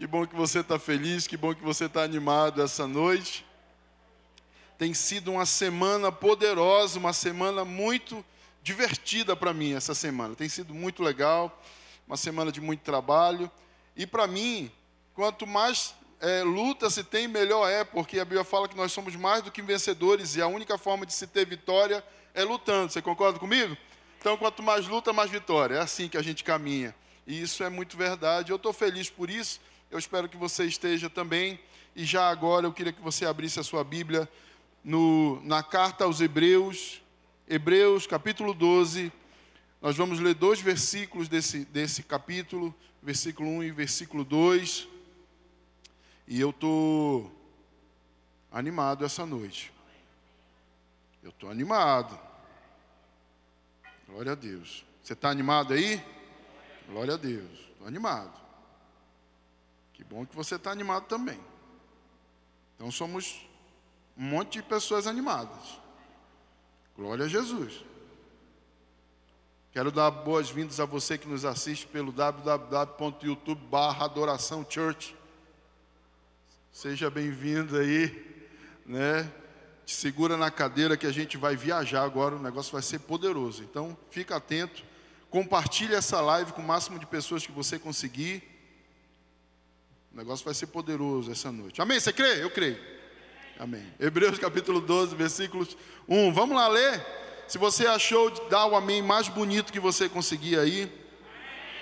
Que bom que você está feliz, que bom que você está animado essa noite. Tem sido uma semana poderosa, uma semana muito divertida para mim essa semana. Tem sido muito legal, uma semana de muito trabalho. E para mim, quanto mais é, luta se tem, melhor é, porque a Bíblia fala que nós somos mais do que vencedores e a única forma de se ter vitória é lutando. Você concorda comigo? Então, quanto mais luta, mais vitória. É assim que a gente caminha. E isso é muito verdade. Eu estou feliz por isso. Eu espero que você esteja também. E já agora eu queria que você abrisse a sua Bíblia no, na carta aos Hebreus, Hebreus capítulo 12. Nós vamos ler dois versículos desse, desse capítulo, versículo 1 e versículo 2. E eu estou animado essa noite. Eu estou animado. Glória a Deus. Você está animado aí? Glória a Deus. Estou animado. Que bom que você está animado também. Então somos um monte de pessoas animadas. Glória a Jesus. Quero dar boas-vindas a você que nos assiste pelo www.youtube adoração church. Seja bem-vindo aí, né? Te segura na cadeira que a gente vai viajar agora, o negócio vai ser poderoso. Então, fica atento, compartilhe essa live com o máximo de pessoas que você conseguir. O negócio vai ser poderoso essa noite. Amém? Você crê? Eu creio. Amém. Hebreus capítulo 12, versículos 1. Vamos lá ler? Se você achou, dá o amém mais bonito que você conseguir aí.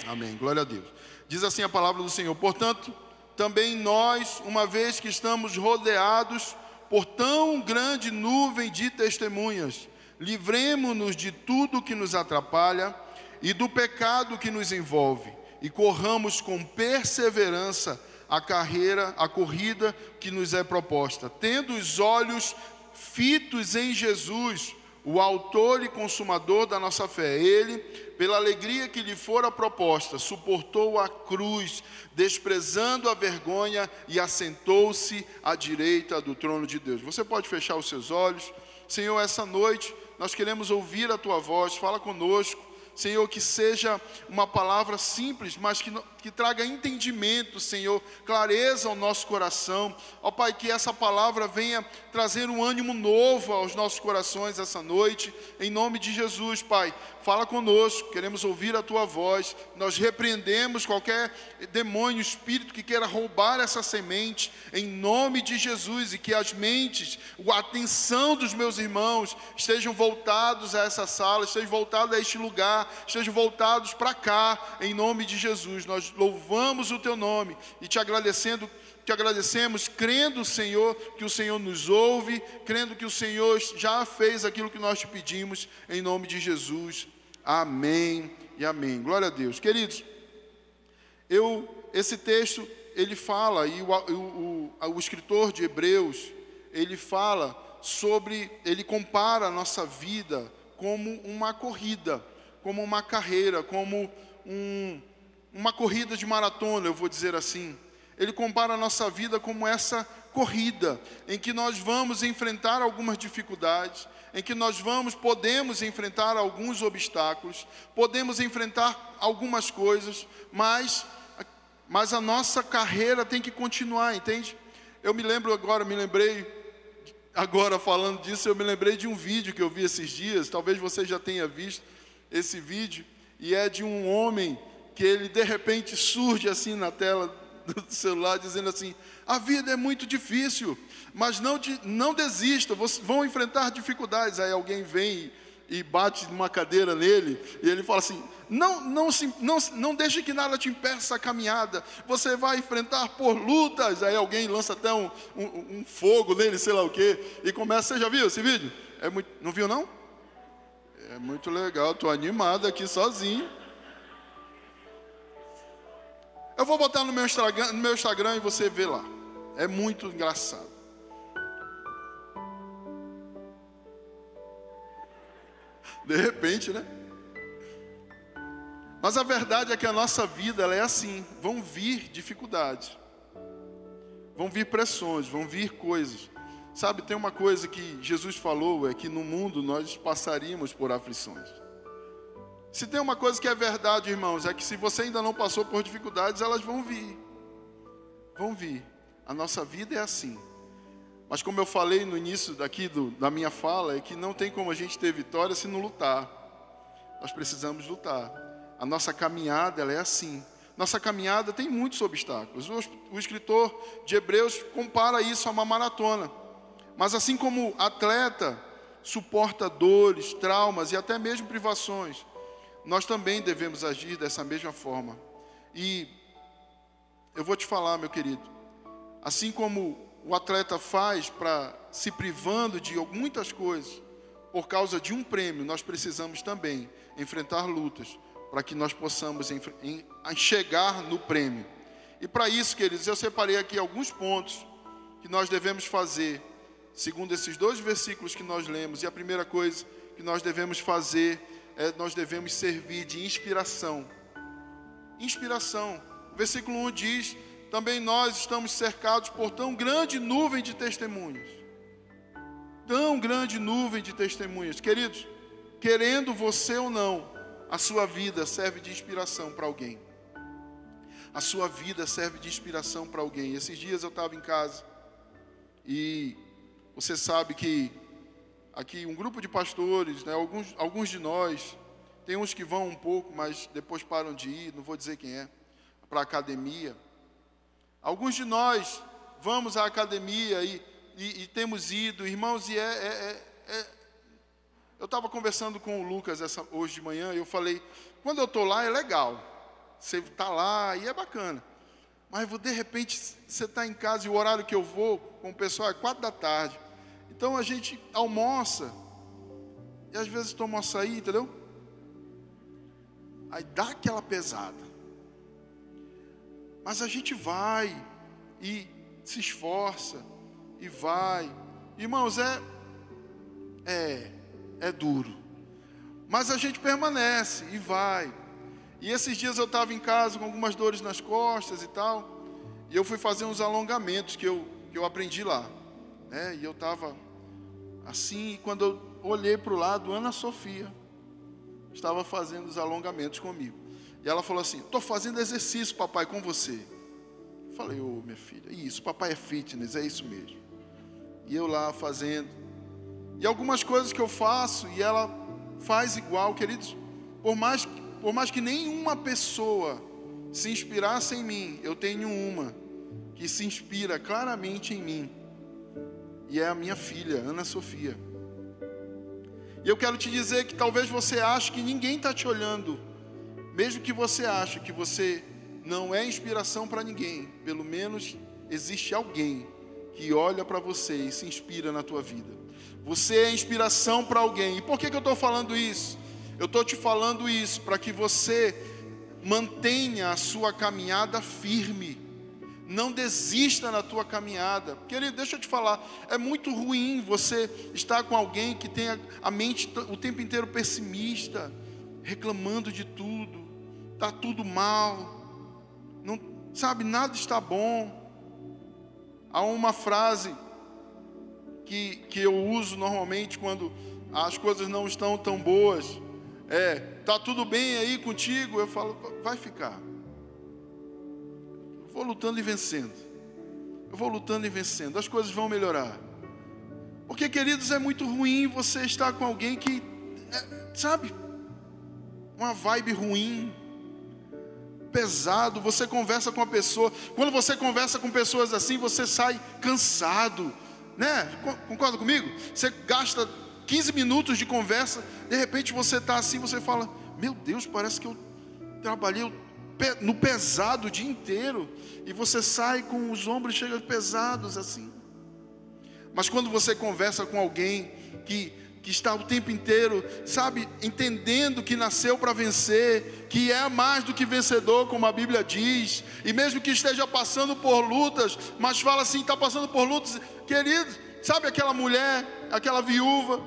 Amém. Glória a Deus. Diz assim a palavra do Senhor. Portanto, também nós, uma vez que estamos rodeados por tão grande nuvem de testemunhas, livremos-nos de tudo que nos atrapalha e do pecado que nos envolve, e corramos com perseverança a carreira, a corrida que nos é proposta, tendo os olhos fitos em Jesus, o autor e consumador da nossa fé. Ele, pela alegria que lhe fora proposta, suportou a cruz, desprezando a vergonha e assentou-se à direita do trono de Deus. Você pode fechar os seus olhos. Senhor, essa noite nós queremos ouvir a tua voz. Fala conosco. Senhor, que seja uma palavra simples, mas que, que traga entendimento, Senhor, clareza ao nosso coração. Ó Pai, que essa palavra venha trazer um ânimo novo aos nossos corações essa noite, em nome de Jesus, Pai. Fala conosco, queremos ouvir a tua voz. Nós repreendemos qualquer demônio, espírito que queira roubar essa semente, em nome de Jesus, e que as mentes, a atenção dos meus irmãos estejam voltados a essa sala, estejam voltados a este lugar, estejam voltados para cá, em nome de Jesus. Nós louvamos o teu nome e te agradecendo te agradecemos, crendo, Senhor, que o Senhor nos ouve, crendo que o Senhor já fez aquilo que nós te pedimos, em nome de Jesus. Amém e amém. Glória a Deus. Queridos, eu, esse texto, ele fala, e o, o, o, o escritor de Hebreus, ele fala sobre, ele compara a nossa vida como uma corrida, como uma carreira, como um, uma corrida de maratona, eu vou dizer assim ele compara a nossa vida como essa corrida, em que nós vamos enfrentar algumas dificuldades, em que nós vamos, podemos enfrentar alguns obstáculos, podemos enfrentar algumas coisas, mas, mas a nossa carreira tem que continuar, entende? Eu me lembro agora, me lembrei, agora falando disso, eu me lembrei de um vídeo que eu vi esses dias, talvez você já tenha visto esse vídeo, e é de um homem que ele de repente surge assim na tela do celular dizendo assim: a vida é muito difícil, mas não, de, não desista, vão enfrentar dificuldades. Aí alguém vem e bate numa cadeira nele, e ele fala assim: não, não, não, não deixe que nada te impeça a caminhada, você vai enfrentar por lutas. Aí alguém lança até um, um, um fogo nele, sei lá o que, e começa. Você já viu esse vídeo? É muito, não viu não? É muito legal, estou animado aqui sozinho. Eu vou botar no meu Instagram, no meu Instagram e você vê lá. É muito engraçado. De repente, né? Mas a verdade é que a nossa vida ela é assim. Vão vir dificuldades, vão vir pressões, vão vir coisas. Sabe, tem uma coisa que Jesus falou: é que no mundo nós passaríamos por aflições. Se tem uma coisa que é verdade, irmãos, é que se você ainda não passou por dificuldades, elas vão vir. vão vir. A nossa vida é assim. Mas como eu falei no início daqui do, da minha fala, é que não tem como a gente ter vitória se não lutar. Nós precisamos lutar. A nossa caminhada ela é assim. Nossa caminhada tem muitos obstáculos. O, o escritor de Hebreus compara isso a uma maratona. Mas assim como atleta suporta dores, traumas e até mesmo privações, nós também devemos agir dessa mesma forma. E eu vou te falar, meu querido, assim como o atleta faz para se privando de muitas coisas por causa de um prêmio, nós precisamos também enfrentar lutas para que nós possamos chegar no prêmio. E para isso, queridos, eu separei aqui alguns pontos que nós devemos fazer, segundo esses dois versículos que nós lemos. E a primeira coisa que nós devemos fazer é nós devemos servir de inspiração. Inspiração. O versículo 1 diz: também nós estamos cercados por tão grande nuvem de testemunhas. Tão grande nuvem de testemunhas. Queridos, querendo você ou não, a sua vida serve de inspiração para alguém. A sua vida serve de inspiração para alguém. Esses dias eu estava em casa e você sabe que aqui um grupo de pastores, né, alguns, alguns de nós, tem uns que vão um pouco, mas depois param de ir, não vou dizer quem é, para a academia. Alguns de nós vamos à academia e, e, e temos ido, irmãos, e é, é, é, é eu estava conversando com o Lucas essa, hoje de manhã e eu falei, quando eu estou lá é legal, você está lá e é bacana. Mas de repente você está em casa e o horário que eu vou com o pessoal é quatro da tarde. Então a gente almoça e às vezes toma açaí, entendeu? Aí dá aquela pesada. Mas a gente vai e se esforça e vai. Irmãos, é é é duro. Mas a gente permanece e vai. E esses dias eu estava em casa com algumas dores nas costas e tal. E eu fui fazer uns alongamentos que eu, que eu aprendi lá. Né? E eu estava assim, e quando eu olhei para o lado, Ana Sofia estava fazendo os alongamentos comigo. E ela falou assim: Estou fazendo exercício, papai, com você. Eu falei, ô oh, minha filha, isso, papai é fitness, é isso mesmo. E eu lá fazendo. E algumas coisas que eu faço e ela faz igual, queridos. Por mais, por mais que nenhuma pessoa se inspirasse em mim, eu tenho uma que se inspira claramente em mim. E é a minha filha, Ana Sofia. E eu quero te dizer que talvez você ache que ninguém está te olhando, mesmo que você ache que você não é inspiração para ninguém, pelo menos existe alguém que olha para você e se inspira na tua vida. Você é inspiração para alguém. E por que, que eu estou falando isso? Eu estou te falando isso para que você mantenha a sua caminhada firme. Não desista na tua caminhada. Querido, deixa eu te falar, é muito ruim você estar com alguém que tenha a mente o tempo inteiro pessimista, reclamando de tudo, tá tudo mal. Não, sabe, nada está bom. Há uma frase que, que eu uso normalmente quando as coisas não estão tão boas. É, tá tudo bem aí contigo? Eu falo, vai ficar. Vou lutando e vencendo. Eu vou lutando e vencendo. As coisas vão melhorar. Porque, queridos, é muito ruim você estar com alguém que, é, sabe, uma vibe ruim, pesado. Você conversa com a pessoa. Quando você conversa com pessoas assim, você sai cansado né? Concorda comigo? Você gasta 15 minutos de conversa, de repente você está assim, você fala: Meu Deus, parece que eu trabalhei no pesado o dia inteiro. E você sai com os ombros chega pesados assim. Mas quando você conversa com alguém que que está o tempo inteiro, sabe, entendendo que nasceu para vencer, que é mais do que vencedor, como a Bíblia diz, e mesmo que esteja passando por lutas, mas fala assim: está passando por lutas, querido, sabe aquela mulher, aquela viúva,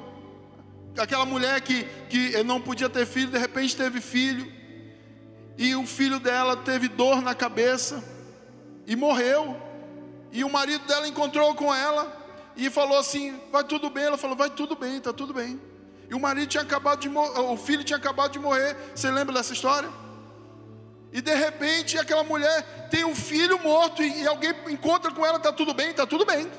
aquela mulher que, que não podia ter filho, de repente teve filho, e o filho dela teve dor na cabeça, e morreu, e o marido dela encontrou com ela, e falou assim: vai tudo bem. Ela falou: vai tudo bem, está tudo bem. E o marido tinha acabado de o filho tinha acabado de morrer. Você lembra dessa história? E de repente aquela mulher tem um filho morto e, alguém encontra com ela, está tudo bem, está tudo bem.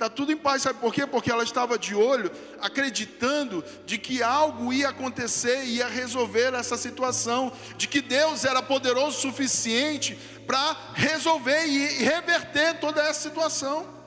Está tudo em paz, sabe por quê? Porque ela estava de olho, acreditando de que algo ia acontecer, ia resolver essa situação, de que Deus era poderoso o suficiente para resolver e reverter toda essa situação.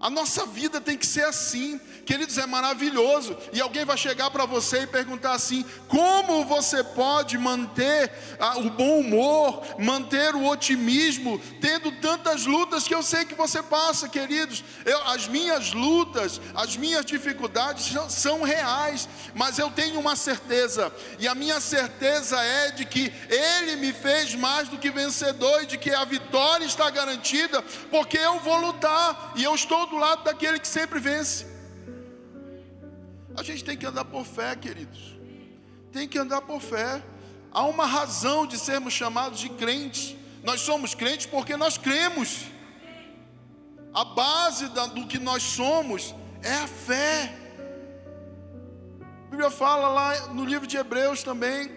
A nossa vida tem que ser assim, queridos, é maravilhoso. E alguém vai chegar para você e perguntar assim: como você pode manter ah, o bom humor, manter o otimismo, tendo tantas lutas que eu sei que você passa, queridos? Eu, as minhas lutas, as minhas dificuldades são, são reais, mas eu tenho uma certeza, e a minha certeza é de que Ele me fez mais do que vencedor e de que a vitória está garantida, porque eu vou lutar e eu estou do lado daquele que sempre vence. A gente tem que andar por fé, queridos. Tem que andar por fé. Há uma razão de sermos chamados de crentes. Nós somos crentes porque nós cremos. A base do que nós somos é a fé. A Bíblia fala lá no livro de Hebreus também,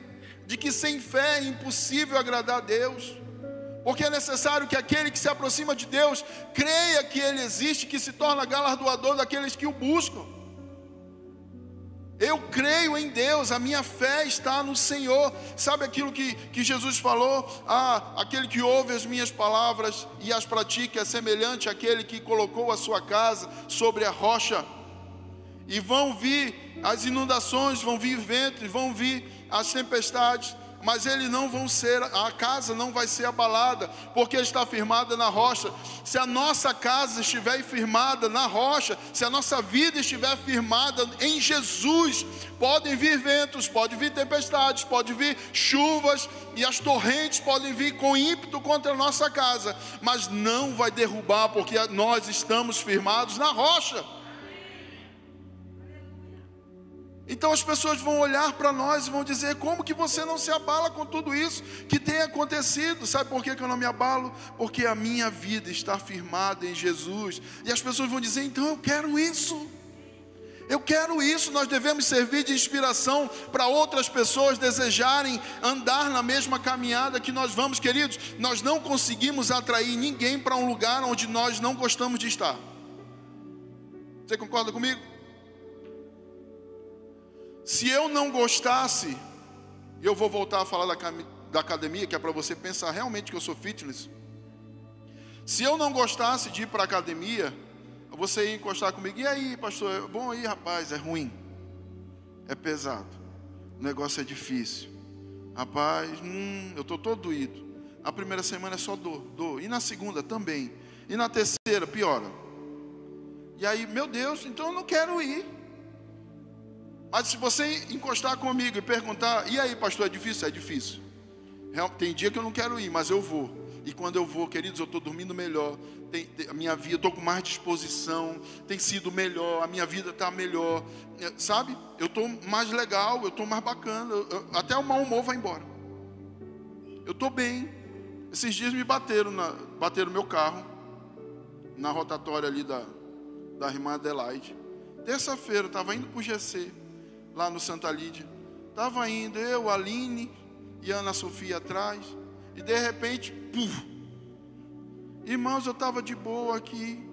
de que sem fé é impossível agradar a Deus porque é necessário que aquele que se aproxima de Deus creia que Ele existe, que se torna galardoador daqueles que o buscam. Eu creio em Deus, a minha fé está no Senhor. Sabe aquilo que, que Jesus falou? Ah, aquele que ouve as minhas palavras e as pratica é semelhante àquele que colocou a sua casa sobre a rocha. E vão vir as inundações, vão vir ventos, vão vir as tempestades, mas eles não vão ser, a casa não vai ser abalada, porque está firmada na rocha. Se a nossa casa estiver firmada na rocha, se a nossa vida estiver firmada em Jesus, podem vir ventos, podem vir tempestades, podem vir chuvas e as torrentes podem vir com ímpeto contra a nossa casa, mas não vai derrubar, porque nós estamos firmados na rocha. Então as pessoas vão olhar para nós e vão dizer: como que você não se abala com tudo isso que tem acontecido? Sabe por que, eu não me abalo? Porque a minha vida está firmada em Jesus. E as pessoas vão dizer: então eu quero isso. Eu quero isso, nós devemos servir de inspiração para outras pessoas desejarem andar na mesma caminhada que nós vamos, queridos. Nós não conseguimos atrair ninguém para um lugar onde nós não gostamos de estar. Você concorda comigo? Se eu não gostasse, eu vou voltar a falar da, da academia, que é para você pensar realmente que eu sou fitness. Se eu não gostasse de ir para a academia, você ia encostar comigo, e aí, pastor, é bom aí, rapaz, é ruim, é pesado, o negócio é difícil. Rapaz, hum, eu estou todo doído. A primeira semana é só dor, dor. E na segunda também. E na terceira, piora. E aí, meu Deus, então eu não quero ir. Mas se você encostar comigo e perguntar, e aí, pastor, é difícil? É difícil. Tem dia que eu não quero ir, mas eu vou. E quando eu vou, queridos, eu estou dormindo melhor. Tem, tem, a minha vida, estou com mais disposição. Tem sido melhor. A minha vida está melhor. É, sabe? Eu estou mais legal, eu estou mais bacana. Eu, até o mau humor vai embora. Eu estou bem. Esses dias me bateram, na, bateram meu carro. Na rotatória ali da, da irmã Adelaide. Terça-feira, eu estava indo para o GC lá no Santa Lídia. Estava indo eu, Aline e Ana Sofia atrás. E de repente, puf, irmãos, eu estava de boa aqui.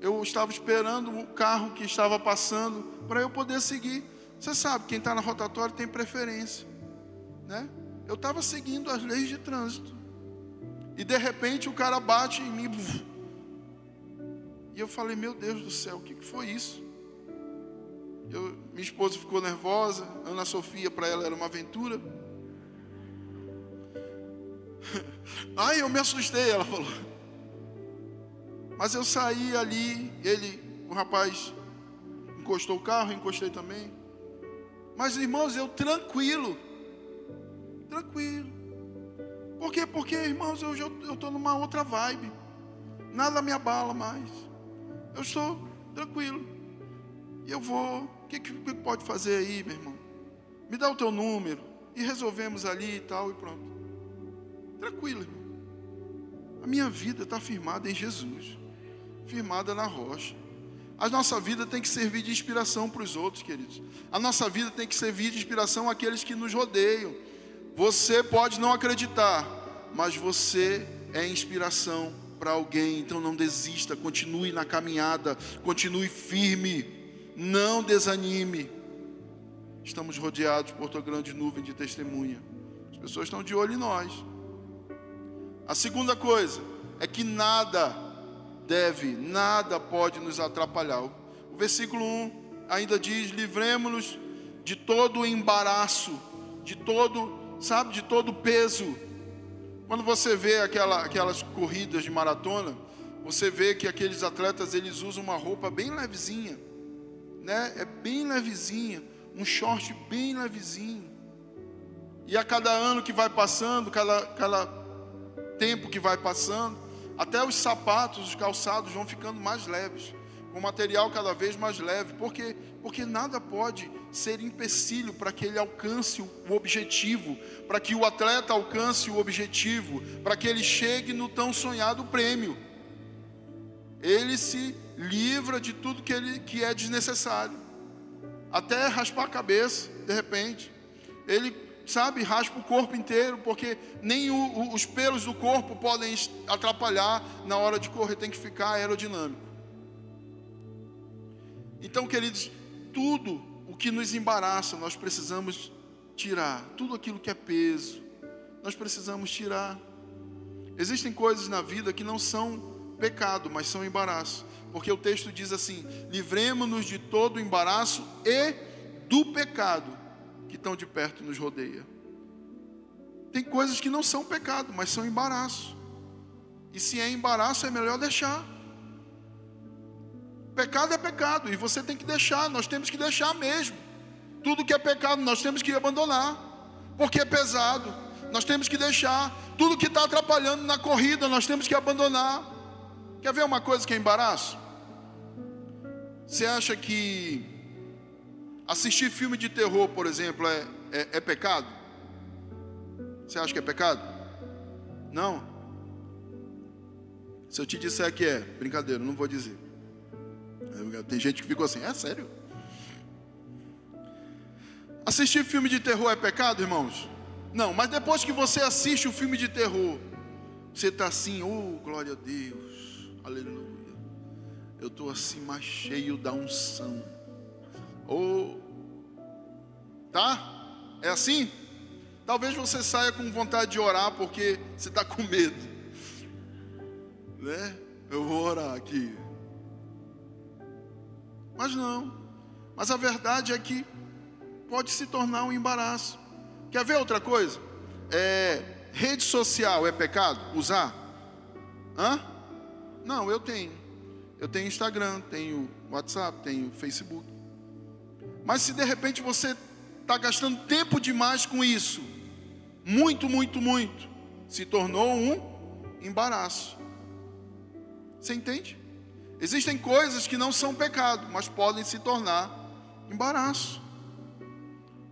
Eu estava esperando o carro que estava passando para eu poder seguir. Você sabe, quem está na rotatória tem preferência. Né? Eu estava seguindo as leis de trânsito. E de repente o cara bate em mim. E eu falei, meu Deus do céu, o que foi isso? Eu, minha esposa ficou nervosa, Ana Sofia para ela era uma aventura. Ai, eu me assustei, ela falou. Mas eu saí ali, ele, o rapaz, encostou o carro, encostei também. Mas irmãos, eu tranquilo, tranquilo. Por quê? Porque, irmãos, eu estou numa outra vibe. Nada me abala mais. Eu estou tranquilo. E eu vou. O que, que pode fazer aí, meu irmão? Me dá o teu número. E resolvemos ali e tal, e pronto. Tranquilo, irmão. A minha vida está firmada em Jesus, firmada na rocha. A nossa vida tem que servir de inspiração para os outros, queridos. A nossa vida tem que servir de inspiração àqueles que nos rodeiam. Você pode não acreditar, mas você é inspiração para alguém. Então não desista, continue na caminhada, continue firme, não desanime. Estamos rodeados por uma grande nuvem de testemunha. As pessoas estão de olho em nós. A segunda coisa é que nada deve, nada pode nos atrapalhar. O versículo 1 ainda diz: livremos-nos de todo o embaraço, de todo, sabe, de todo o peso. Quando você vê aquela, aquelas corridas de maratona, você vê que aqueles atletas eles usam uma roupa bem levezinha, né? É bem levezinha, um short bem levezinho. E a cada ano que vai passando, cada, cada tempo que vai passando, até os sapatos, os calçados vão ficando mais leves, com material cada vez mais leve. Por quê? Porque nada pode ser empecilho para que ele alcance o objetivo, para que o atleta alcance o objetivo, para que ele chegue no tão sonhado prêmio. Ele se livra de tudo que, ele, que é desnecessário, até raspar a cabeça, de repente. Ele, sabe, raspa o corpo inteiro, porque nem o, o, os pelos do corpo podem atrapalhar na hora de correr, tem que ficar aerodinâmico. Então, queridos, tudo o que nos embaraça, nós precisamos tirar. Tudo aquilo que é peso, nós precisamos tirar. Existem coisas na vida que não são pecado, mas são embaraço. Porque o texto diz assim: livremos-nos de todo o embaraço e do pecado que tão de perto nos rodeia. Tem coisas que não são pecado, mas são embaraço. E se é embaraço, é melhor deixar. Pecado é pecado e você tem que deixar, nós temos que deixar mesmo. Tudo que é pecado nós temos que abandonar, porque é pesado. Nós temos que deixar. Tudo que está atrapalhando na corrida nós temos que abandonar. Quer ver uma coisa que é embaraço? Você acha que assistir filme de terror, por exemplo, é, é, é pecado? Você acha que é pecado? Não. Se eu te disser que é, brincadeira, não vou dizer. Tem gente que ficou assim, é sério? Assistir filme de terror é pecado, irmãos? Não, mas depois que você assiste o filme de terror, você está assim, oh glória a Deus, aleluia. Eu estou assim mais cheio da unção. Oh, tá? É assim? Talvez você saia com vontade de orar porque você está com medo, né? Eu vou orar aqui. Mas não. Mas a verdade é que pode se tornar um embaraço. Quer ver outra coisa? É, rede social é pecado? Usar? Hã? Não, eu tenho. Eu tenho Instagram, tenho WhatsApp, tenho Facebook. Mas se de repente você está gastando tempo demais com isso, muito, muito, muito, se tornou um embaraço. Você entende? Existem coisas que não são pecado, mas podem se tornar embaraço.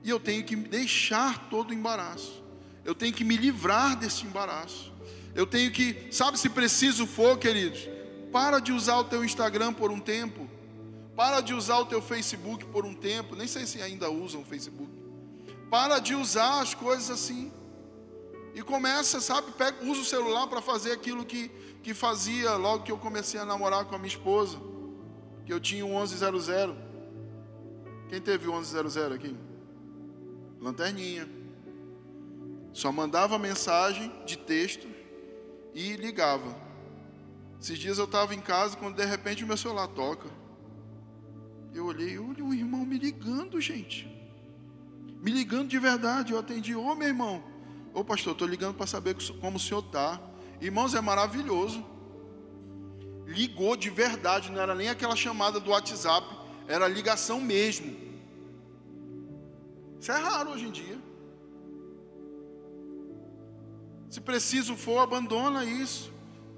E eu tenho que deixar todo o embaraço. Eu tenho que me livrar desse embaraço. Eu tenho que, sabe, se preciso for, queridos, para de usar o teu Instagram por um tempo. Para de usar o teu Facebook por um tempo. Nem sei se ainda usam o Facebook. Para de usar as coisas assim. E começa, sabe, pega, usa o celular para fazer aquilo que que fazia logo que eu comecei a namorar com a minha esposa, que eu tinha um 1100. Quem teve o 1100 aqui? Lanterninha. Só mandava mensagem de texto e ligava. Esses dias eu estava em casa quando de repente o meu celular toca. Eu olhei, olha o irmão me ligando, gente. Me ligando de verdade. Eu atendi, ô meu irmão. Ô pastor, estou ligando para saber como o senhor está. Irmãos, é maravilhoso. Ligou de verdade, não era nem aquela chamada do WhatsApp, era ligação mesmo. Isso é raro hoje em dia. Se preciso for, abandona isso.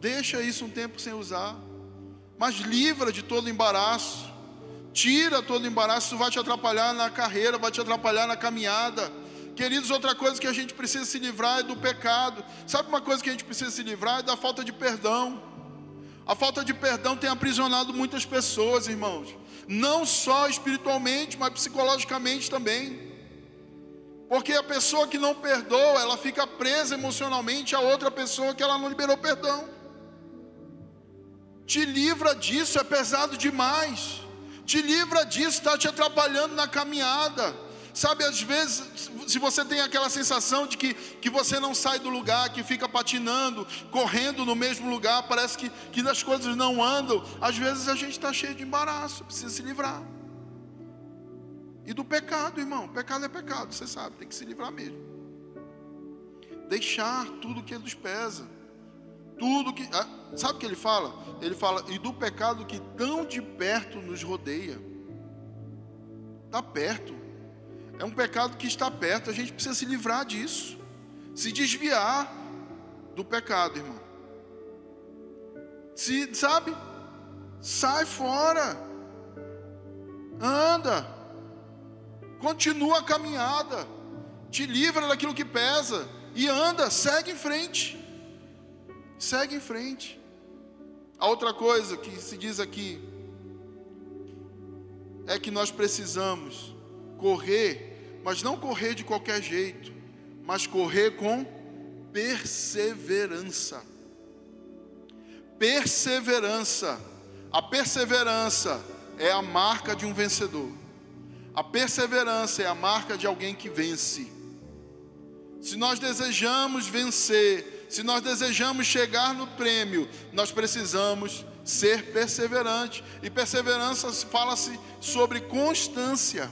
Deixa isso um tempo sem usar. Mas livra de todo embaraço. Tira todo embaraço, isso vai te atrapalhar na carreira, vai te atrapalhar na caminhada Queridos, outra coisa que a gente precisa se livrar é do pecado. Sabe uma coisa que a gente precisa se livrar? É da falta de perdão. A falta de perdão tem aprisionado muitas pessoas, irmãos. Não só espiritualmente, mas psicologicamente também. Porque a pessoa que não perdoa, ela fica presa emocionalmente a outra pessoa que ela não liberou perdão. Te livra disso, é pesado demais. Te livra disso, está te atrapalhando na caminhada. Sabe, às vezes, se você tem aquela sensação de que, que você não sai do lugar, que fica patinando, correndo no mesmo lugar, parece que, que as coisas não andam, às vezes a gente está cheio de embaraço, precisa se livrar. E do pecado, irmão, pecado é pecado, você sabe, tem que se livrar mesmo. Deixar tudo que nos pesa. Tudo que. Ah, sabe o que ele fala? Ele fala, e do pecado que tão de perto nos rodeia. Está perto. É um pecado que está perto, a gente precisa se livrar disso. Se desviar do pecado, irmão. Se, sabe? Sai fora. Anda. Continua a caminhada. Te livra daquilo que pesa e anda, segue em frente. Segue em frente. A outra coisa que se diz aqui é que nós precisamos correr, mas não correr de qualquer jeito, mas correr com perseverança. Perseverança. A perseverança é a marca de um vencedor. A perseverança é a marca de alguém que vence. Se nós desejamos vencer, se nós desejamos chegar no prêmio, nós precisamos ser perseverante. E perseverança fala-se sobre constância.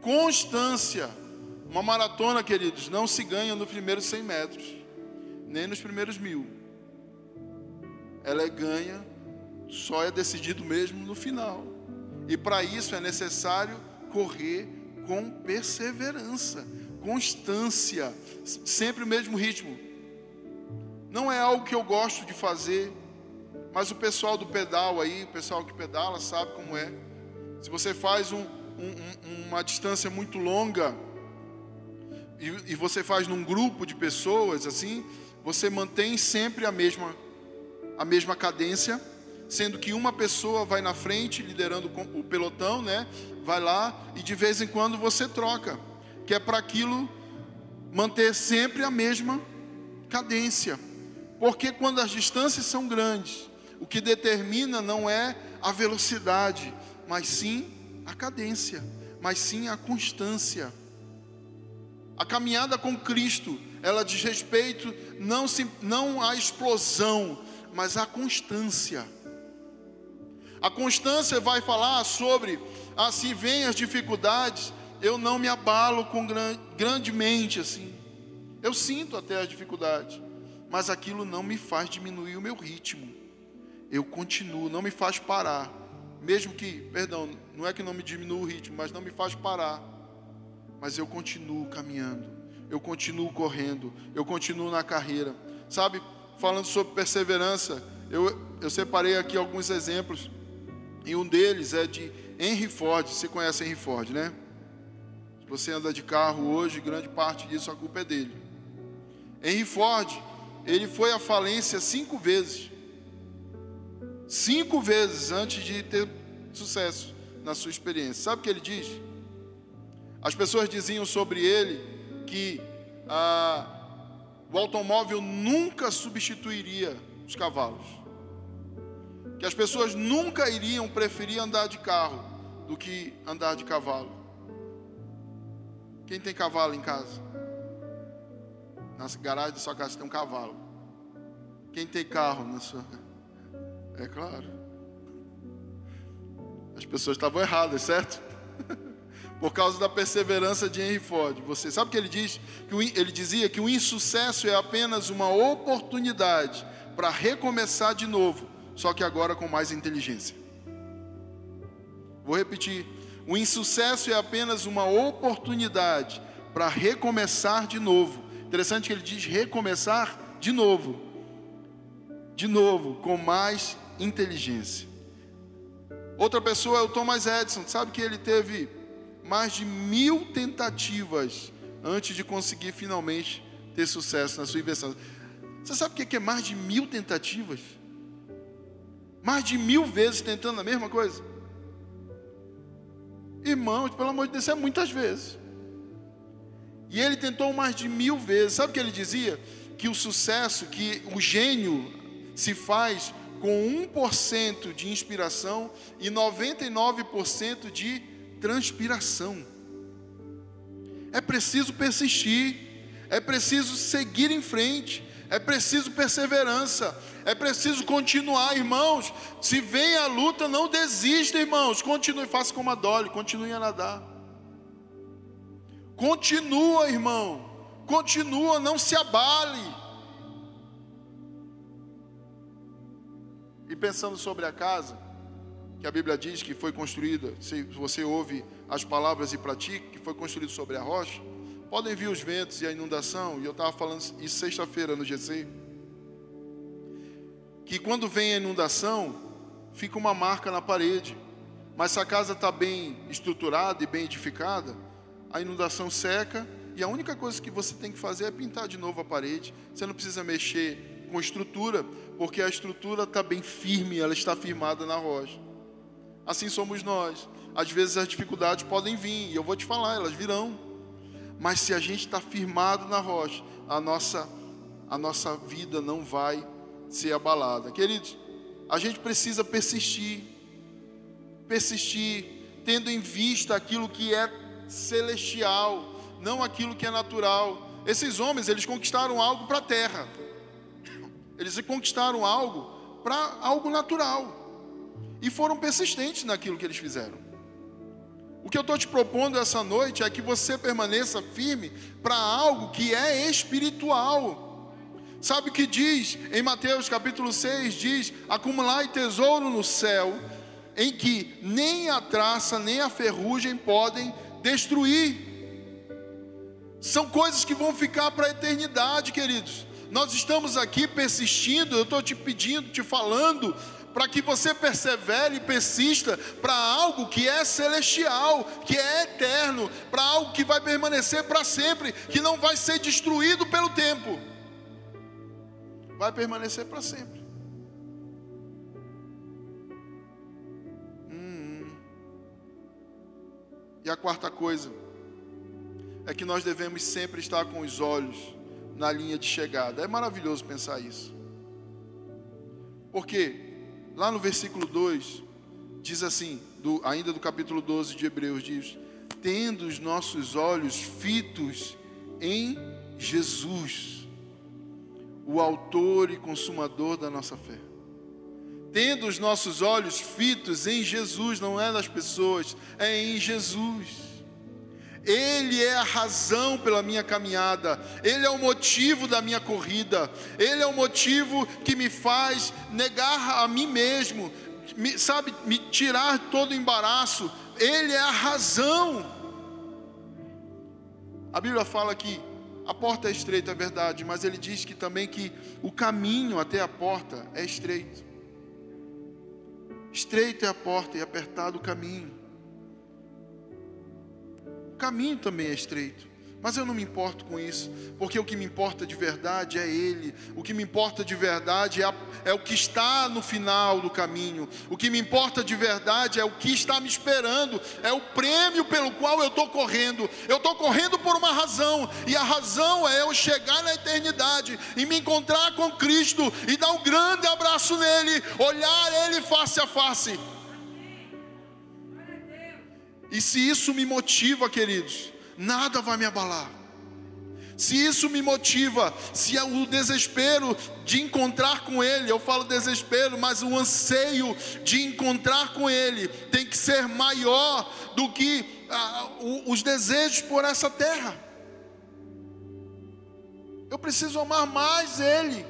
Constância. Uma maratona, queridos, não se ganha nos primeiros 100 metros, nem nos primeiros mil. Ela é ganha, só é decidido mesmo no final. E para isso é necessário correr com perseverança, constância, sempre o mesmo ritmo. Não é algo que eu gosto de fazer, mas o pessoal do pedal aí, o pessoal que pedala, sabe como é. Se você faz um, um, uma distância muito longa e, e você faz num grupo de pessoas assim, você mantém sempre a mesma a mesma cadência, sendo que uma pessoa vai na frente liderando o pelotão, né? Vai lá e de vez em quando você troca, que é para aquilo manter sempre a mesma cadência. Porque quando as distâncias são grandes, o que determina não é a velocidade, mas sim a cadência, mas sim a constância. A caminhada com Cristo, ela diz respeito não, se, não à explosão, mas à constância. A constância vai falar sobre, assim vem as dificuldades, eu não me abalo com gran, grandemente assim. Eu sinto até as dificuldades, mas aquilo não me faz diminuir o meu ritmo. Eu continuo, não me faz parar mesmo que, perdão, não é que não me diminua o ritmo, mas não me faz parar. Mas eu continuo caminhando, eu continuo correndo, eu continuo na carreira. Sabe, falando sobre perseverança, eu, eu separei aqui alguns exemplos, e um deles é de Henry Ford. Você conhece Henry Ford, né? Você anda de carro hoje, grande parte disso a culpa é dele. Henry Ford, ele foi à falência cinco vezes cinco vezes antes de ter sucesso na sua experiência. Sabe o que ele diz? As pessoas diziam sobre ele que ah, o automóvel nunca substituiria os cavalos. Que as pessoas nunca iriam preferir andar de carro do que andar de cavalo. Quem tem cavalo em casa? Na garagem da sua casa tem um cavalo. Quem tem carro na sua? É claro. As pessoas estavam erradas, certo? Por causa da perseverança de Henry Ford. Você sabe o que ele diz? Ele dizia que o insucesso é apenas uma oportunidade para recomeçar de novo, só que agora com mais inteligência. Vou repetir. O insucesso é apenas uma oportunidade para recomeçar de novo. Interessante que ele diz recomeçar de novo. De novo, com mais inteligência. Outra pessoa é o Thomas Edison. Sabe que ele teve mais de mil tentativas antes de conseguir finalmente ter sucesso na sua invenção. Você sabe o que é mais de mil tentativas? Mais de mil vezes tentando a mesma coisa? Irmãos, pelo amor de Deus, é muitas vezes. E ele tentou mais de mil vezes. Sabe o que ele dizia? Que o sucesso, que o gênio se faz com 1% de inspiração e 99% de transpiração. É preciso persistir, é preciso seguir em frente, é preciso perseverança, é preciso continuar, irmãos. Se vem a luta, não desista, irmãos. Continue, faça como a Dolly, continue a nadar. Continua, irmão. Continua, não se abale. E pensando sobre a casa, que a Bíblia diz que foi construída, se você ouve as palavras e pratica, que foi construído sobre a rocha, podem vir os ventos e a inundação, e eu estava falando isso sexta-feira no GC, que quando vem a inundação, fica uma marca na parede, mas se a casa está bem estruturada e bem edificada, a inundação seca e a única coisa que você tem que fazer é pintar de novo a parede. Você não precisa mexer com estrutura, porque a estrutura está bem firme, ela está firmada na rocha. Assim somos nós. Às vezes as dificuldades podem vir, e eu vou te falar, elas virão. Mas se a gente está firmado na rocha, a nossa, a nossa vida não vai ser abalada. Queridos, a gente precisa persistir, persistir, tendo em vista aquilo que é celestial, não aquilo que é natural. Esses homens, eles conquistaram algo para a terra. Eles conquistaram algo para algo natural. E foram persistentes naquilo que eles fizeram. O que eu estou te propondo essa noite é que você permaneça firme para algo que é espiritual. Sabe o que diz em Mateus capítulo 6? Diz: acumulai tesouro no céu, em que nem a traça nem a ferrugem podem destruir. São coisas que vão ficar para a eternidade, queridos. Nós estamos aqui persistindo, eu estou te pedindo, te falando, para que você persevere e persista para algo que é celestial, que é eterno, para algo que vai permanecer para sempre, que não vai ser destruído pelo tempo, vai permanecer para sempre. Hum. E a quarta coisa é que nós devemos sempre estar com os olhos na linha de chegada. É maravilhoso pensar isso. Porque Lá no versículo 2, diz assim, do, ainda do capítulo 12 de Hebreus, diz: Tendo os nossos olhos fitos em Jesus, o Autor e Consumador da nossa fé. Tendo os nossos olhos fitos em Jesus, não é nas pessoas, é em Jesus. Ele é a razão pela minha caminhada, Ele é o motivo da minha corrida, Ele é o motivo que me faz negar a mim mesmo, me, sabe, me tirar todo o embaraço, Ele é a razão. A Bíblia fala que a porta é estreita, é verdade, mas ele diz que também que o caminho até a porta é estreito. Estreita é a porta e apertado o caminho. O caminho também é estreito. Mas eu não me importo com isso, porque o que me importa de verdade é Ele, o que me importa de verdade é, a, é, o que está no final do caminho, o que me importa de verdade é o que está me esperando, é o prêmio pelo qual eu estou correndo. Eu estou correndo por uma razão, e a razão é eu chegar na eternidade e me encontrar com Cristo e dar um grande abraço nele, olhar Ele face a face. E se isso me motiva, queridos, nada vai me abalar. Se isso me motiva, se é o desespero de encontrar com Ele, eu falo desespero, mas o anseio de encontrar com Ele tem que ser maior do que ah, os desejos por essa terra. Eu preciso amar mais Ele,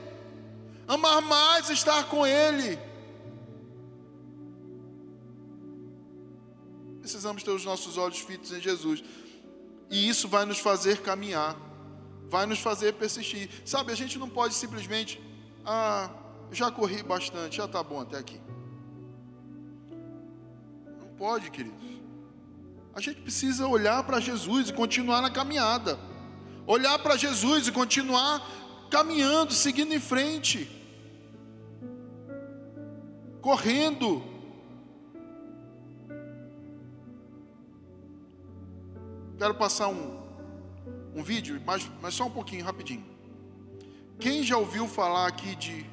amar mais estar com Ele. Precisamos ter os nossos olhos fitos em Jesus. E isso vai nos fazer caminhar, vai nos fazer persistir. Sabe, a gente não pode simplesmente, ah, já corri bastante, já está bom até aqui. Não pode, queridos. A gente precisa olhar para Jesus e continuar na caminhada. Olhar para Jesus e continuar caminhando, seguindo em frente. Correndo Quero passar um, um vídeo, mas, mas só um pouquinho, rapidinho. Quem já ouviu falar aqui de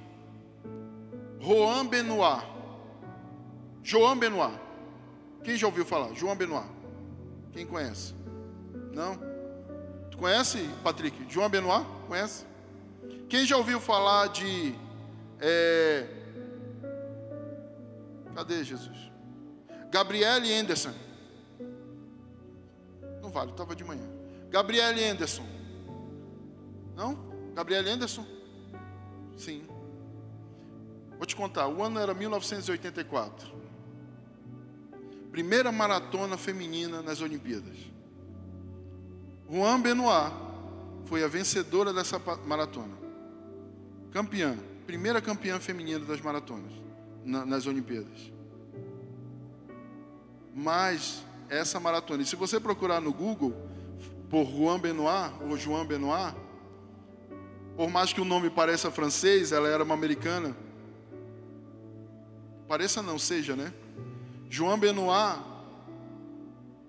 Juan Benoit? João Benoit. Quem já ouviu falar? João Benoit. Quem conhece? Não? Tu conhece, Patrick? João Benoit? Conhece? Quem já ouviu falar de. É... Cadê Jesus? Gabriele Anderson. Vale, estava de manhã. Gabriele Anderson. Não? Gabriele Anderson? Sim. Vou te contar, o ano era 1984. Primeira maratona feminina nas Olimpíadas. Juan Benoit foi a vencedora dessa maratona. Campeã, primeira campeã feminina das maratonas na, nas Olimpíadas. Mas essa maratona, e se você procurar no Google por Juan Benoit ou João Benoit, por mais que o nome pareça francês, ela era uma americana. Pareça não seja, né? João Benoit,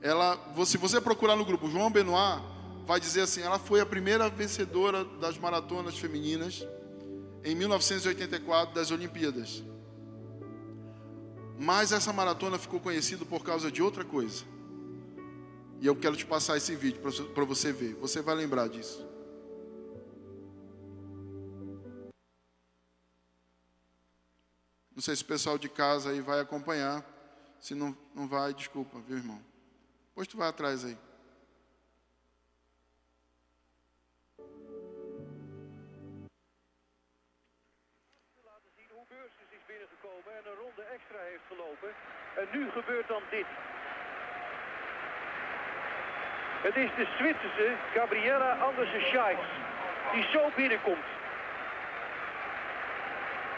ela, se você procurar no grupo João Benoit, vai dizer assim, ela foi a primeira vencedora das maratonas femininas em 1984 das Olimpíadas. Mas essa maratona ficou conhecida por causa de outra coisa. E eu quero te passar esse vídeo para você ver. Você vai lembrar disso. Não sei se o pessoal de casa aí vai acompanhar. Se não, não vai, desculpa, viu, irmão? Depois tu vai atrás aí. En nu gebeurt dan dit. Het is de Zwitserse Gabriella Andersen-Scheich die zo binnenkomt.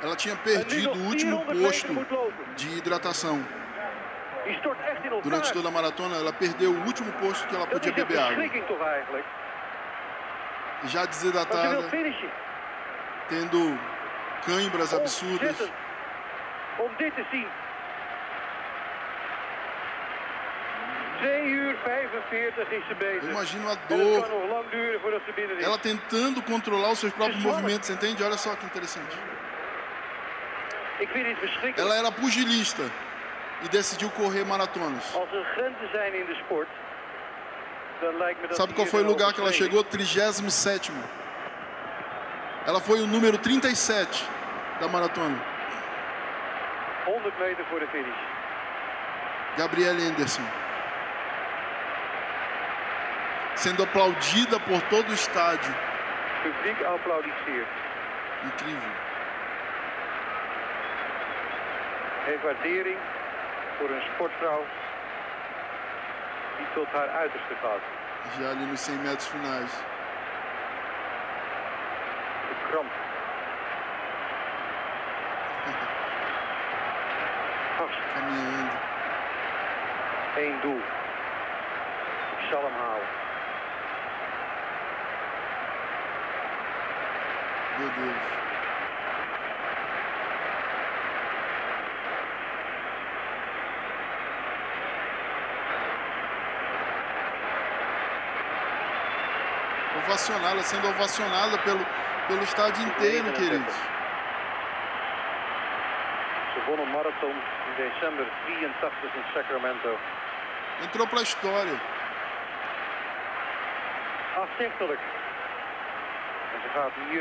Ela tinha perdido o último posto de hidratação. Durante toda a maratona, ela perdeu o último posto que ela podia beber água. Já desidratada, tendo cãibras absurdas. Om dit te zien. 2 uur 45 is ze bezig. Eu imagino a dor. Ela tentando controlar os seus próprios movimentos, entende? Olha só que interessante. Ela era pugilista e decidiu correr maratonas. Sabe qual foi o lugar que ela chegou? 37. Ela foi o número 37 da maratona. 100 meter voor de finish. Gabrielle Anderson. Sendo aplaudida por todo o estádio. Publiek applaudisseert. Incrível. Heeft waardering voor een sportvrouw die tot haar uiterste gaat. Já ali nos 100 metros finais. De kramp. Caminhando. Eén doel. Ik zal hem halen. Meu Deus. Ovacionada, sendo ovacionada pelo, pelo estádio inteiro, queridos. Ze won een marathon in december 83 in Sacramento. Entrou para a história. Afzichtelijk.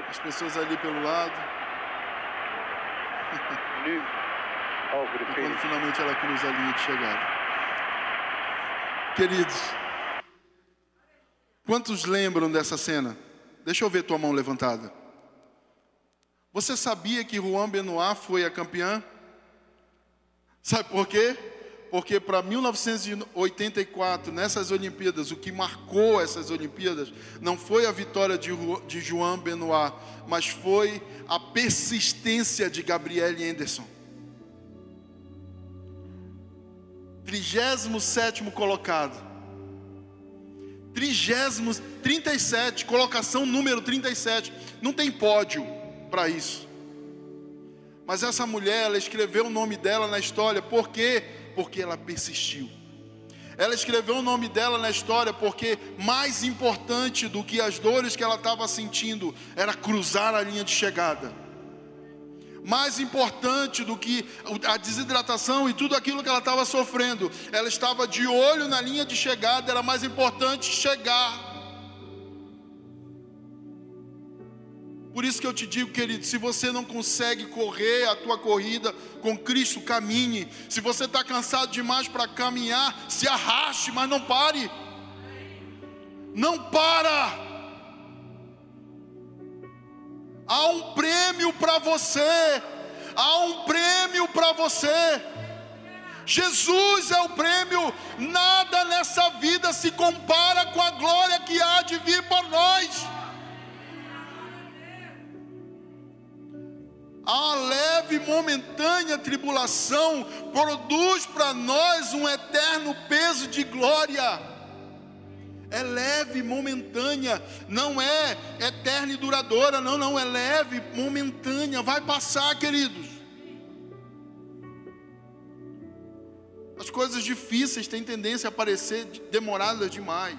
As pessoas ali pelo lado. nu E quando finalmente ela cruza a linha de chegada. Queridos, quantos lembram dessa cena? Deixa eu ver tua mão levantada. Você sabia que Juan Benoit foi a campeã? Sabe por quê? Porque para 1984, nessas Olimpíadas, o que marcou essas Olimpíadas não foi a vitória de, de João Benoit, mas foi a persistência de Gabriele Anderson. 37 colocado. 30, 37, colocação número 37. Não tem pódio para isso. Mas essa mulher, ela escreveu o nome dela na história, por quê? Porque ela persistiu. Ela escreveu o nome dela na história porque mais importante do que as dores que ela estava sentindo era cruzar a linha de chegada. Mais importante do que a desidratação e tudo aquilo que ela estava sofrendo, ela estava de olho na linha de chegada, era mais importante chegar. Por isso que eu te digo, querido, se você não consegue correr a tua corrida com Cristo, caminhe. Se você está cansado demais para caminhar, se arraste, mas não pare. Não para. Há um prêmio para você. Há um prêmio para você. Jesus é o prêmio. Nada nessa vida se compara com a glória que há de vir para nós. A leve e momentânea tribulação produz para nós um eterno peso de glória. É leve, momentânea, não é eterna e duradoura, não, não, é leve, momentânea, vai passar, queridos. As coisas difíceis têm tendência a parecer demoradas demais.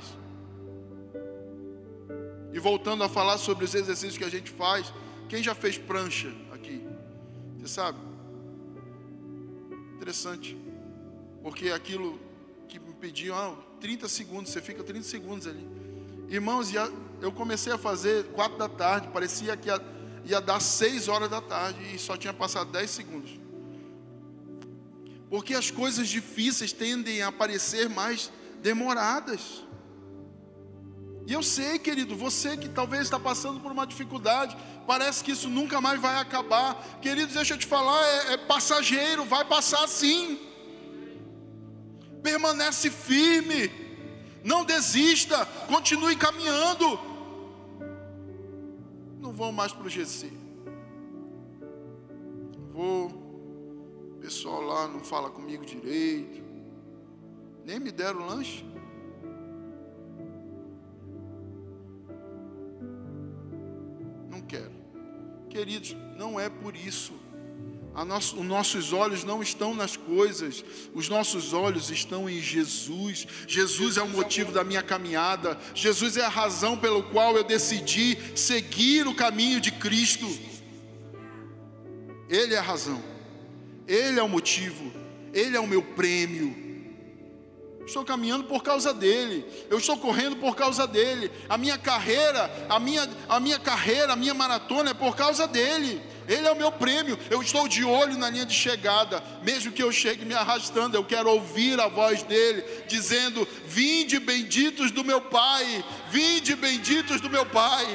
E voltando a falar sobre os exercícios que a gente faz, quem já fez prancha? Você sabe? Interessante. Porque aquilo que me pediam, ah, 30 segundos, você fica 30 segundos ali. Irmãos, eu comecei a fazer 4 da tarde, parecia que ia, ia dar 6 horas da tarde e só tinha passado 10 segundos. Porque as coisas difíceis tendem a parecer mais demoradas. E eu sei, querido, você que talvez está passando por uma dificuldade, parece que isso nunca mais vai acabar. Querido, deixa eu te falar, é, é passageiro, vai passar sim. Permanece firme, não desista, continue caminhando. Não vou mais para o GC. Vou, o pessoal lá não fala comigo direito, nem me deram lanche. Quero. Queridos, não é por isso. Nosso, os nossos olhos não estão nas coisas, os nossos olhos estão em Jesus. Jesus é o motivo da minha caminhada, Jesus é a razão pelo qual eu decidi seguir o caminho de Cristo. Ele é a razão, Ele é o motivo, Ele é o meu prêmio. Estou caminhando por causa dele. Eu estou correndo por causa dele. A minha carreira, a minha, a minha carreira, a minha maratona é por causa dele. Ele é o meu prêmio. Eu estou de olho na linha de chegada. Mesmo que eu chegue me arrastando, eu quero ouvir a voz dele dizendo: Vinde benditos do meu Pai. Vinde benditos do meu Pai.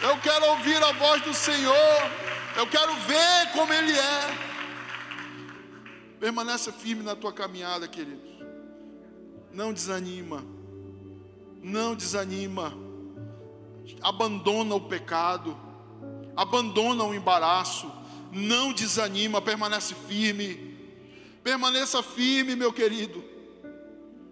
Eu quero ouvir a voz do Senhor. Eu quero ver como ele é. Permaneça firme na tua caminhada, querido. Não desanima. Não desanima. Abandona o pecado. Abandona o embaraço. Não desanima, permanece firme. Permaneça firme, meu querido.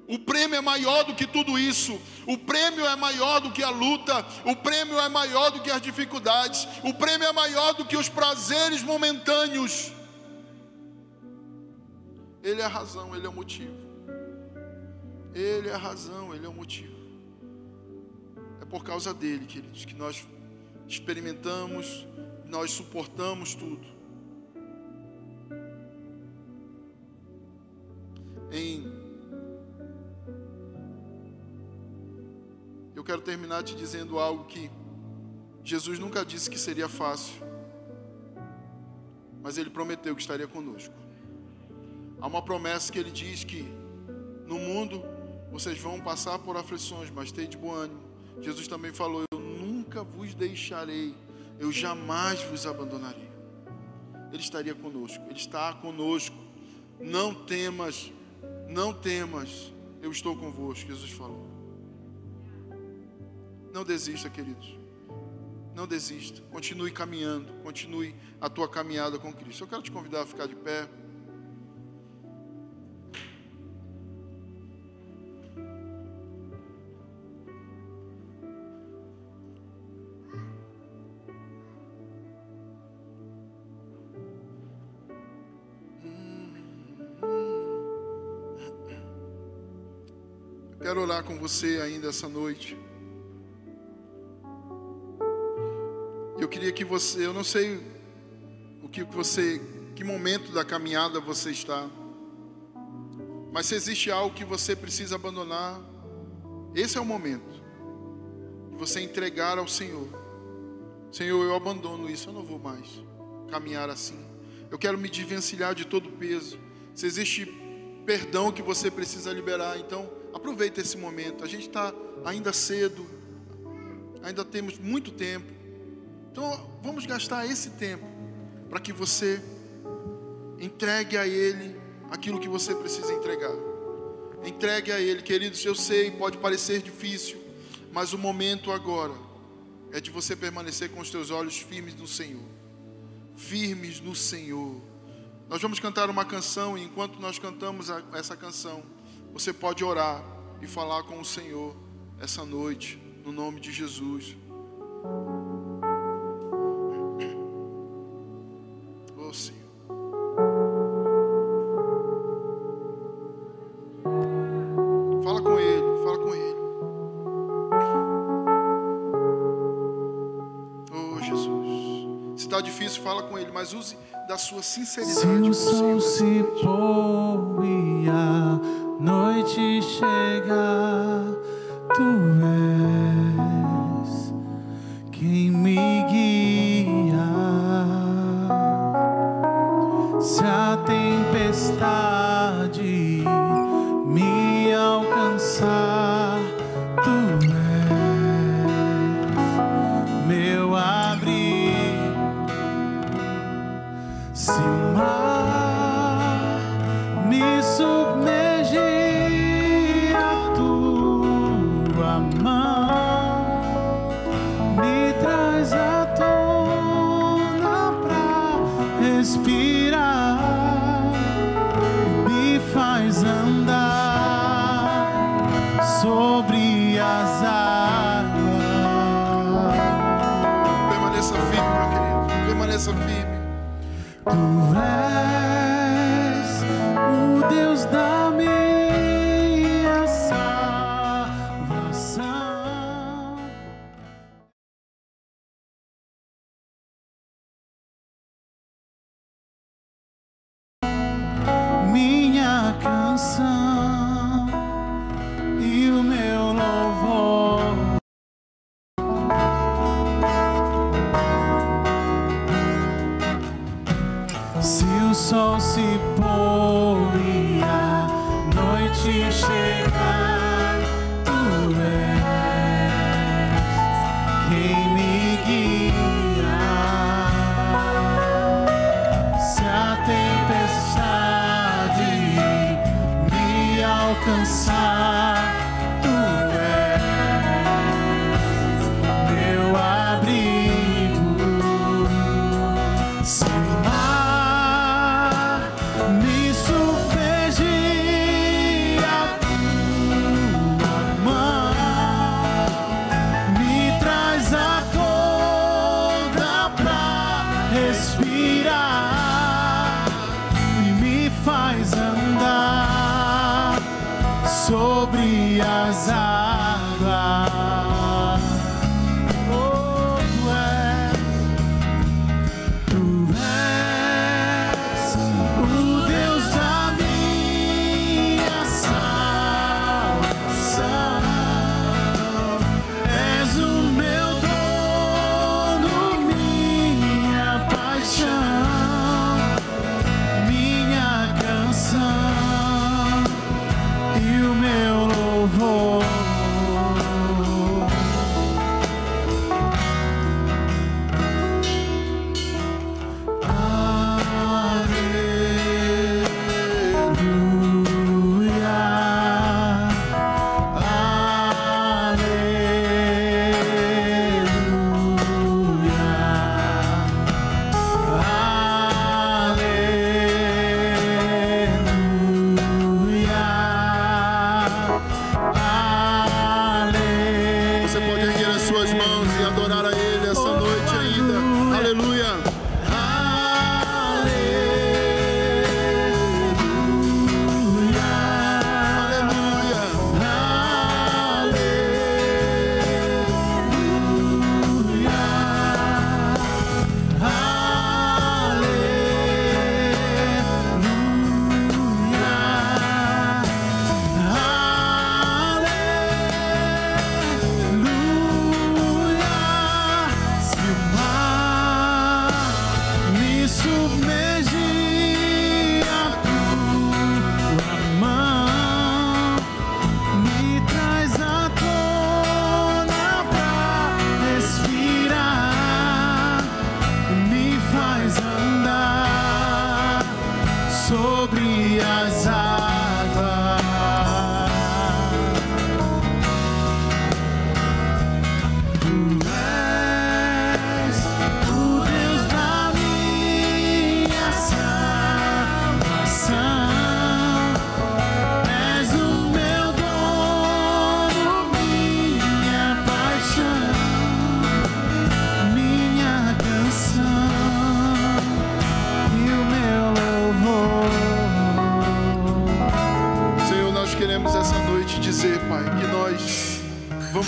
O prêmio é maior do que tudo isso. O prêmio é maior do que a luta. O prêmio é maior do que as dificuldades. O prêmio é maior do que os prazeres momentâneos. Ele é a razão, Ele é o motivo. Ele é a razão, Ele é o motivo. É por causa dele, queridos, que nós experimentamos, nós suportamos tudo. Em Eu quero terminar te dizendo algo que Jesus nunca disse que seria fácil, mas ele prometeu que estaria conosco. Há uma promessa que ele diz que no mundo vocês vão passar por aflições, mas tenham de bom ânimo. Jesus também falou: Eu nunca vos deixarei, eu jamais vos abandonarei. Ele estaria conosco, Ele está conosco. Não temas, não temas, eu estou convosco, Jesus falou. Não desista, queridos. Não desista. Continue caminhando, continue a tua caminhada com Cristo. Eu quero te convidar a ficar de pé. Quero orar com você ainda essa noite. Eu queria que você, eu não sei o que você, que momento da caminhada você está. Mas se existe algo que você precisa abandonar, esse é o momento de você entregar ao Senhor. Senhor, eu abandono isso, eu não vou mais caminhar assim. Eu quero me desvencilhar de todo peso. Se existe perdão que você precisa liberar, então aproveita esse momento. A gente está ainda cedo, ainda temos muito tempo. Então vamos gastar esse tempo para que você entregue a Ele aquilo que você precisa entregar. Entregue a Ele, queridos. Eu sei, pode parecer difícil, mas o momento agora é de você permanecer com os teus olhos firmes no Senhor. Firmes no Senhor. Nós vamos cantar uma canção e enquanto nós cantamos essa canção, você pode orar e falar com o Senhor essa noite, no nome de Jesus. Oh Senhor. Fala com Ele, fala com Ele. Oh Jesus. Se está difícil, fala com Ele, mas use da sua sinceridade. Se o sol se pôr noite chegar, tu és Se o sol se pôr e a noite chegar,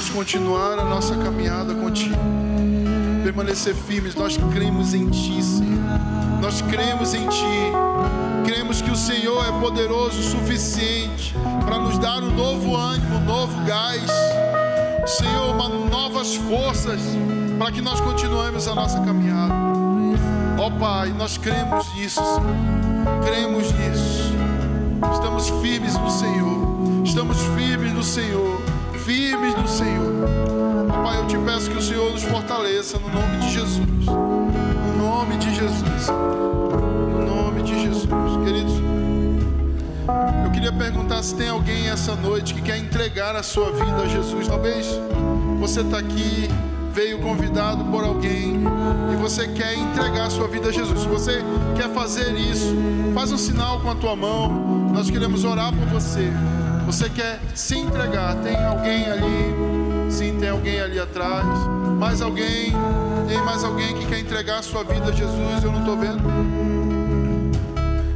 continuar a nossa caminhada contigo, permanecer firmes. Nós cremos em Ti, Senhor. Nós cremos em Ti. Cremos que o Senhor é poderoso o suficiente para nos dar um novo ânimo, um novo gás. Senhor, uma, novas forças para que nós continuemos a nossa caminhada. Ó Pai, nós cremos nisso, Senhor. Cremos nisso. Estamos firmes no Senhor. Estamos firmes no Senhor. Senhor. Pai, eu te peço que o Senhor nos fortaleça no nome de Jesus. No nome de Jesus. No nome de Jesus. Queridos, eu queria perguntar se tem alguém essa noite que quer entregar a sua vida a Jesus. Talvez você está aqui, veio convidado por alguém e você quer entregar a sua vida a Jesus. Se você quer fazer isso, faz um sinal com a tua mão. Nós queremos orar por você. Você quer se entregar? Tem alguém ali? Sim, tem alguém ali atrás. Mais alguém? Tem mais alguém que quer entregar a sua vida a Jesus? Eu não estou vendo.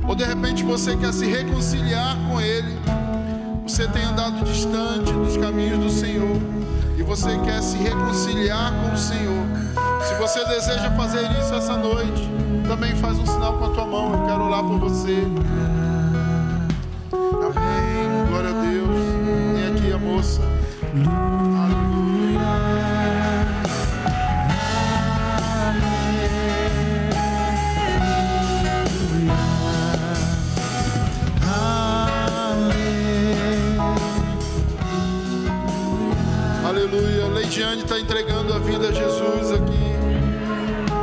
Ou de repente você quer se reconciliar com Ele. Você tem andado distante dos caminhos do Senhor. E você quer se reconciliar com o Senhor. Se você deseja fazer isso essa noite, também faz um sinal com a tua mão. Eu quero orar por você. Leidiane está entregando a vida a Jesus aqui.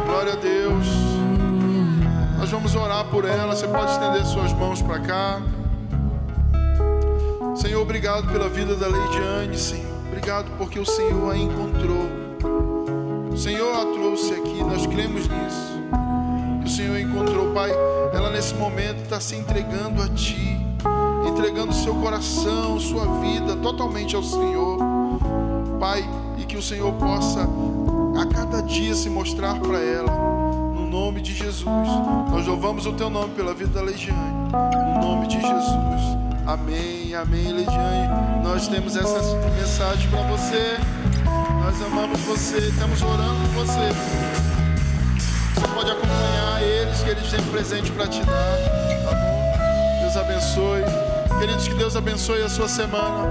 Glória a Deus. Nós vamos orar por ela. Você pode estender suas mãos para cá. Senhor, obrigado pela vida da Leidiane, Senhor. Obrigado porque o Senhor a encontrou. O Senhor a trouxe aqui. Nós cremos nisso. O Senhor encontrou, Pai. Ela nesse momento está se entregando a Ti. Entregando seu coração, sua vida totalmente ao Senhor. Pai, e que o Senhor possa a cada dia se mostrar para ela, no nome de Jesus. Nós louvamos o Teu nome pela vida da Leidiane, no nome de Jesus. Amém, amém, Leidiane. Nós temos essa mensagem para você. Nós amamos você, estamos orando por você. Você pode acompanhar eles, que eles têm um presente para te dar, tá bom? Deus abençoe. Queridos, que Deus abençoe a sua semana.